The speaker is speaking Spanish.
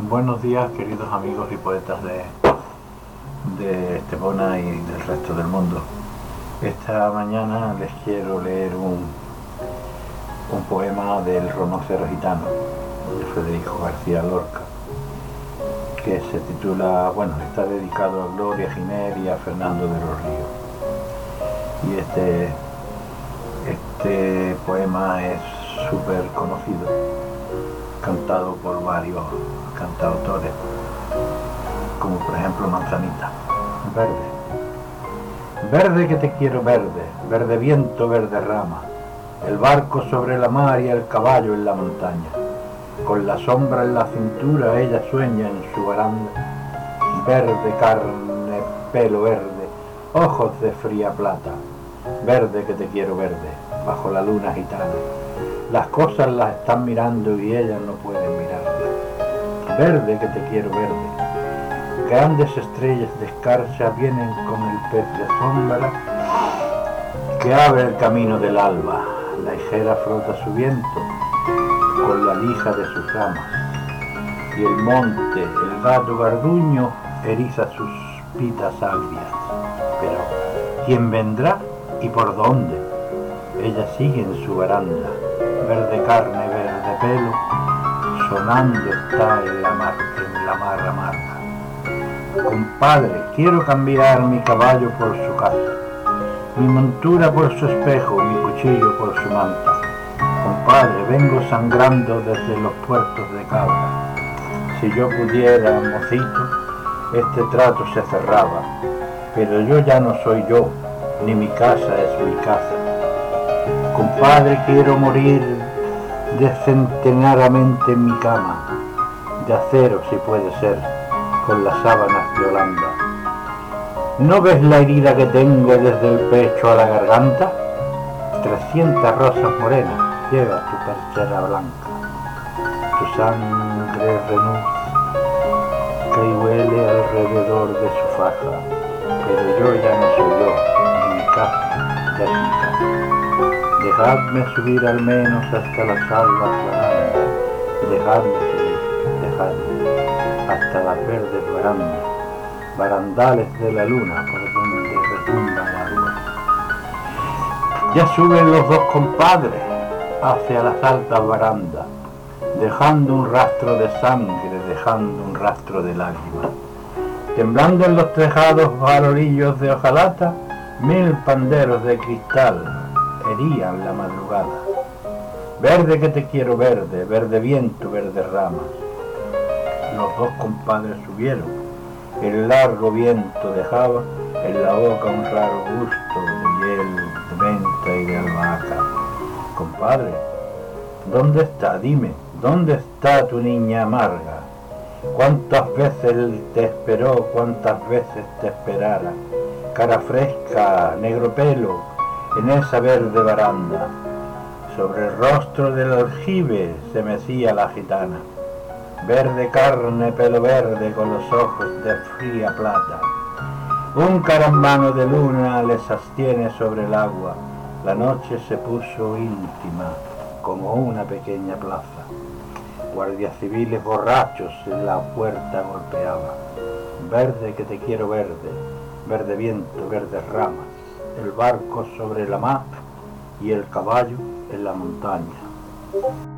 Buenos días queridos amigos y poetas de, de Estepona y del resto del mundo. Esta mañana les quiero leer un, un poema del Ronocero Gitano de Federico García Lorca que se titula, bueno, está dedicado a Gloria Giner y a Fernando de los Ríos. Y este, este poema es súper conocido, cantado por varios cantautores, como por ejemplo Manzanita, verde. Verde que te quiero verde, verde viento, verde rama, el barco sobre la mar y el caballo en la montaña. Con la sombra en la cintura ella sueña en su baranda, verde carne, pelo verde, ojos de fría plata, verde que te quiero verde, bajo la luna gitana. Las cosas las están mirando y ellas no pueden mirarlas. Verde que te quiero verde. Grandes estrellas de escarcha vienen con el pez de sombra que abre el camino del alba. La hijera frota su viento con la lija de sus ramas. Y el monte, el gato garduño, eriza sus pitas agrias. Pero, ¿quién vendrá y por dónde? Ella sigue en su baranda, verde carne, verde pelo, sonando está en la mar, en la mar amarga. Compadre, quiero cambiar mi caballo por su casa, mi montura por su espejo, mi cuchillo por su manta. Compadre, vengo sangrando desde los puertos de cabra. Si yo pudiera, mocito, este trato se cerraba, pero yo ya no soy yo, ni mi casa es mi casa. Compadre, quiero morir decentenaramente en mi cama, de acero si puede ser, con las sábanas de Holanda. ¿No ves la herida que tengo desde el pecho a la garganta? Trescientas rosas morenas lleva tu perchera blanca, tu sangre renuz que huele alrededor de su faja, pero yo ya no soy yo, ni mi casa ya es. Dejadme subir al menos hasta las albas barandas, dejadme subir, dejadme, hasta las verdes barandas, barandales de la luna por donde retumba el agua. Ya suben los dos compadres hacia las altas barandas, dejando un rastro de sangre, dejando un rastro de lágrimas. Temblando en los tejados varorillos de hojalata, mil panderos de cristal herían la madrugada. Verde que te quiero verde, verde viento, verde ramas. Los dos compadres subieron, el largo viento dejaba en la boca un raro gusto de hiel, de menta y de albahaca. Compadre, ¿dónde está? Dime, ¿dónde está tu niña amarga? ¿Cuántas veces te esperó? ¿Cuántas veces te esperara? Cara fresca, negro pelo, en esa verde baranda. Sobre el rostro del aljibe se mecía la gitana. Verde carne, pelo verde, con los ojos de fría plata. Un carambano de luna le sostiene sobre el agua. La noche se puso íntima, como una pequeña plaza. Guardias civiles borrachos en la puerta golpeaban. Verde que te quiero verde, verde viento, verdes ramas, el barco sobre la mar y el caballo en la montaña.